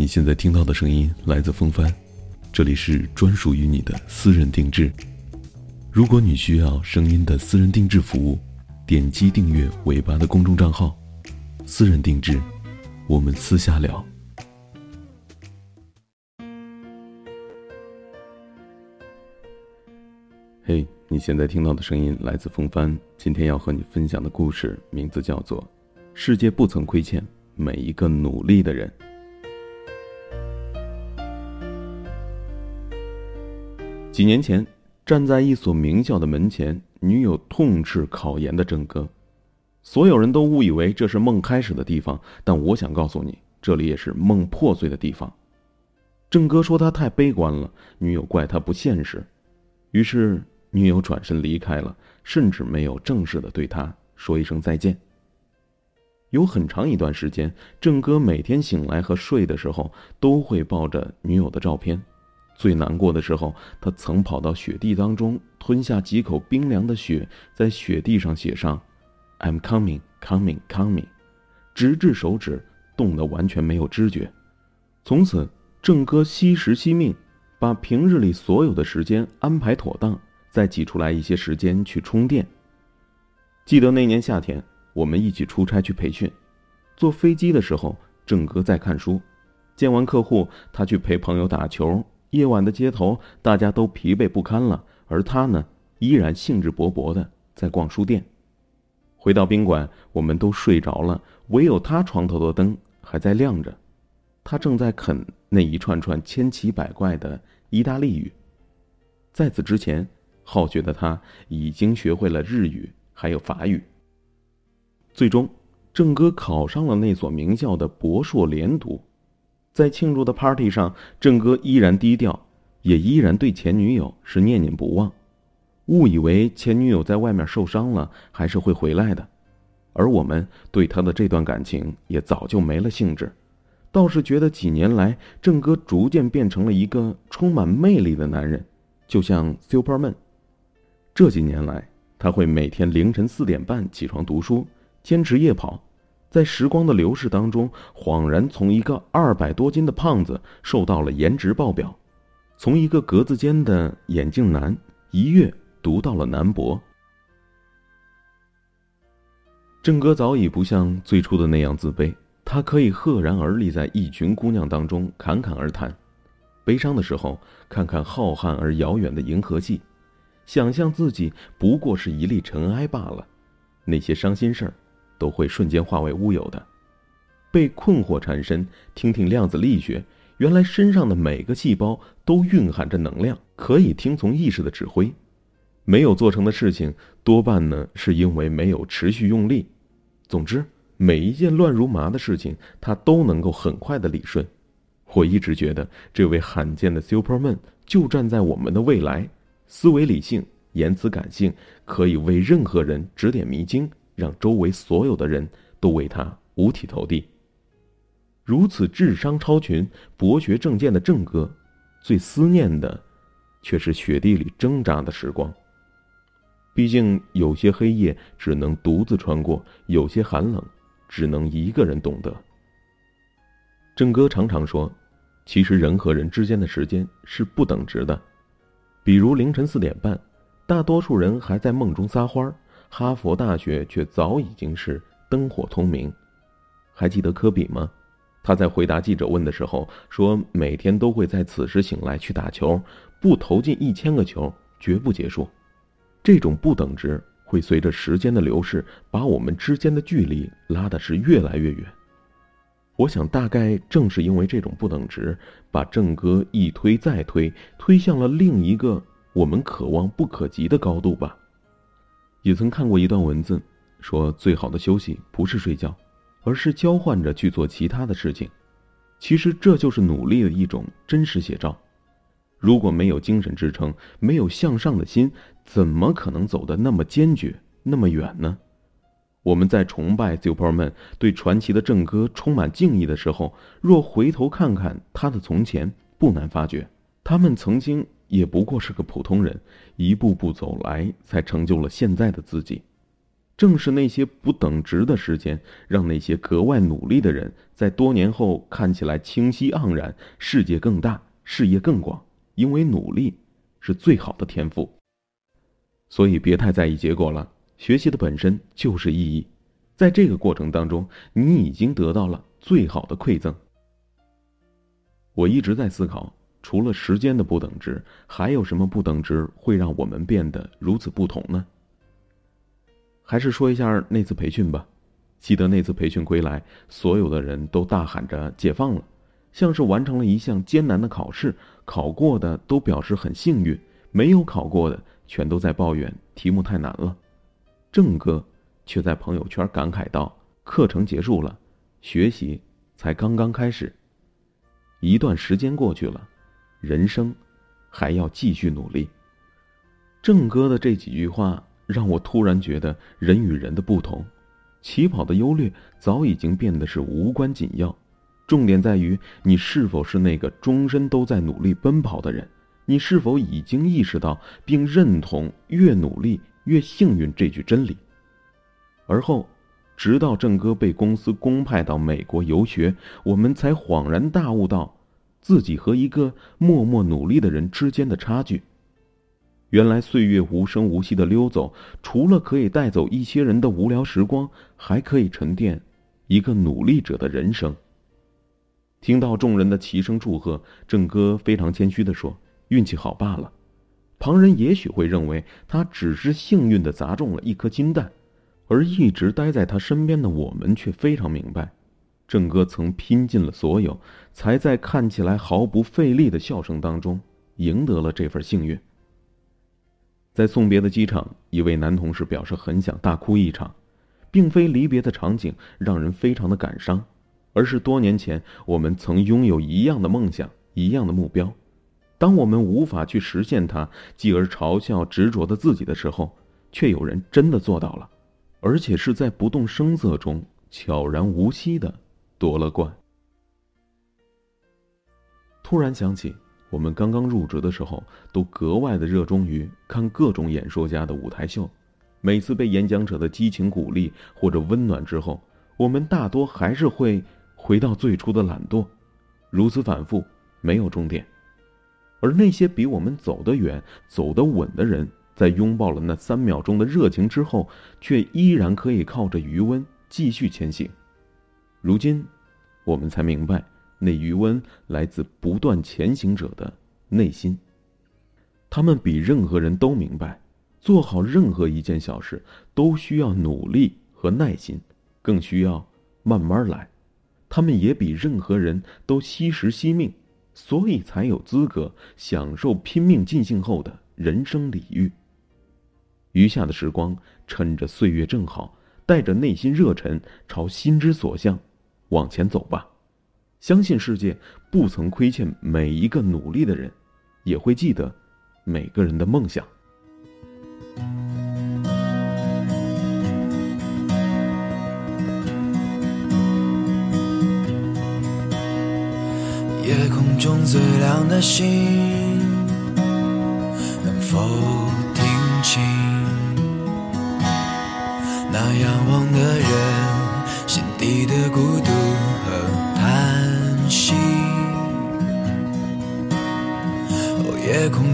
你现在听到的声音来自风帆，这里是专属于你的私人定制。如果你需要声音的私人定制服务，点击订阅尾巴的公众账号“私人定制”，我们私下聊。嘿，你现在听到的声音来自风帆，今天要和你分享的故事名字叫做《世界不曾亏欠每一个努力的人》。几年前，站在一所名校的门前，女友痛斥考研的郑哥。所有人都误以为这是梦开始的地方，但我想告诉你，这里也是梦破碎的地方。郑哥说他太悲观了，女友怪他不现实，于是女友转身离开了，甚至没有正式的对他说一声再见。有很长一段时间，郑哥每天醒来和睡的时候都会抱着女友的照片。最难过的时候，他曾跑到雪地当中，吞下几口冰凉的雪，在雪地上写上 “I'm coming, coming, coming”，直至手指冻得完全没有知觉。从此，郑哥惜时惜命，把平日里所有的时间安排妥当，再挤出来一些时间去充电。记得那年夏天，我们一起出差去培训，坐飞机的时候，郑哥在看书，见完客户，他去陪朋友打球。夜晚的街头，大家都疲惫不堪了，而他呢，依然兴致勃勃的在逛书店。回到宾馆，我们都睡着了，唯有他床头的灯还在亮着。他正在啃那一串串千奇百怪的意大利语。在此之前，好学的他已经学会了日语，还有法语。最终，郑哥考上了那所名校的博硕连读。在庆祝的 party 上，郑哥依然低调，也依然对前女友是念念不忘，误以为前女友在外面受伤了，还是会回来的。而我们对他的这段感情也早就没了兴致，倒是觉得几年来郑哥逐渐变成了一个充满魅力的男人，就像 Superman。这几年来，他会每天凌晨四点半起床读书，坚持夜跑。在时光的流逝当中，恍然从一个二百多斤的胖子瘦到了颜值爆表，从一个格子间的眼镜男一跃读到了南博。郑哥早已不像最初的那样自卑，他可以赫然而立在一群姑娘当中侃侃而谈，悲伤的时候看看浩瀚而遥远的银河系，想象自己不过是一粒尘埃罢了，那些伤心事儿。都会瞬间化为乌有的，被困惑缠身。听听量子力学，原来身上的每个细胞都蕴含着能量，可以听从意识的指挥。没有做成的事情，多半呢是因为没有持续用力。总之，每一件乱如麻的事情，他都能够很快的理顺。我一直觉得，这位罕见的 Superman 就站在我们的未来，思维理性，言辞感性，可以为任何人指点迷津。让周围所有的人都为他五体投地。如此智商超群、博学正见的郑哥，最思念的，却是雪地里挣扎的时光。毕竟有些黑夜只能独自穿过，有些寒冷只能一个人懂得。郑哥常常说，其实人和人之间的时间是不等值的。比如凌晨四点半，大多数人还在梦中撒欢儿。哈佛大学却早已经是灯火通明，还记得科比吗？他在回答记者问的时候说：“每天都会在此时醒来去打球，不投进一千个球绝不结束。”这种不等值会随着时间的流逝，把我们之间的距离拉的是越来越远。我想，大概正是因为这种不等值，把郑哥一推再推，推向了另一个我们可望不可及的高度吧。也曾看过一段文字，说最好的休息不是睡觉，而是交换着去做其他的事情。其实这就是努力的一种真实写照。如果没有精神支撑，没有向上的心，怎么可能走得那么坚决，那么远呢？我们在崇拜 Superman、对传奇的正哥充满敬意的时候，若回头看看他的从前，不难发觉，他们曾经。也不过是个普通人，一步步走来，才成就了现在的自己。正是那些不等值的时间，让那些格外努力的人，在多年后看起来清晰盎然，世界更大，事业更广。因为努力是最好的天赋，所以别太在意结果了。学习的本身就是意义，在这个过程当中，你已经得到了最好的馈赠。我一直在思考，除了时间的不等值，还有什么不等值会让我们变得如此不同呢？还是说一下那次培训吧。记得那次培训归来，所有的人都大喊着“解放了”，像是完成了一项艰难的考试。考过的都表示很幸运，没有考过的全都在抱怨题目太难了。郑哥却在朋友圈感慨道：“课程结束了，学习才刚刚开始。一段时间过去了，人生还要继续努力。”郑哥的这几句话。让我突然觉得人与人的不同，起跑的优劣早已经变得是无关紧要，重点在于你是否是那个终身都在努力奔跑的人，你是否已经意识到并认同“越努力越幸运”这句真理。而后，直到郑哥被公司公派到美国游学，我们才恍然大悟到，自己和一个默默努力的人之间的差距。原来岁月无声无息的溜走，除了可以带走一些人的无聊时光，还可以沉淀一个努力者的人生。听到众人的齐声祝贺，郑哥非常谦虚地说：“运气好罢了。”旁人也许会认为他只是幸运地砸中了一颗金蛋，而一直待在他身边的我们却非常明白，郑哥曾拼尽了所有，才在看起来毫不费力的笑声当中赢得了这份幸运。在送别的机场，一位男同事表示很想大哭一场，并非离别的场景让人非常的感伤，而是多年前我们曾拥有一样的梦想、一样的目标，当我们无法去实现它，继而嘲笑执着的自己的时候，却有人真的做到了，而且是在不动声色中悄然无息的夺了冠。突然想起。我们刚刚入职的时候，都格外的热衷于看各种演说家的舞台秀。每次被演讲者的激情鼓励或者温暖之后，我们大多还是会回到最初的懒惰，如此反复，没有终点。而那些比我们走得远、走得稳的人，在拥抱了那三秒钟的热情之后，却依然可以靠着余温继续前行。如今，我们才明白。那余温来自不断前行者的内心。他们比任何人都明白，做好任何一件小事都需要努力和耐心，更需要慢慢来。他们也比任何人都惜时惜命，所以才有资格享受拼命尽兴后的人生礼遇。余下的时光，趁着岁月正好，带着内心热忱，朝心之所向往前走吧。相信世界不曾亏欠每一个努力的人，也会记得每个人的梦想。夜空中最亮的星，能否听清那仰望的人心底的孤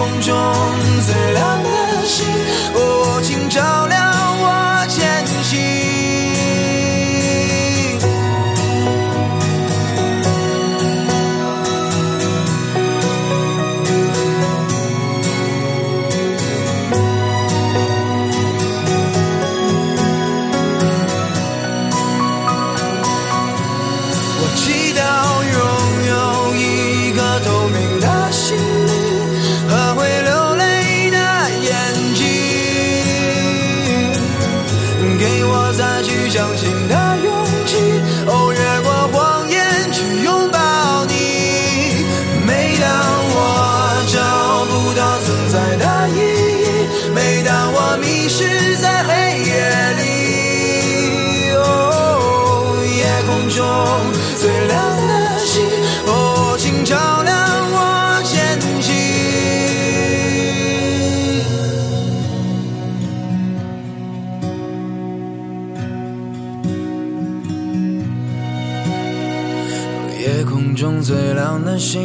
空中最亮的星，哦，请照夜空中最亮的星，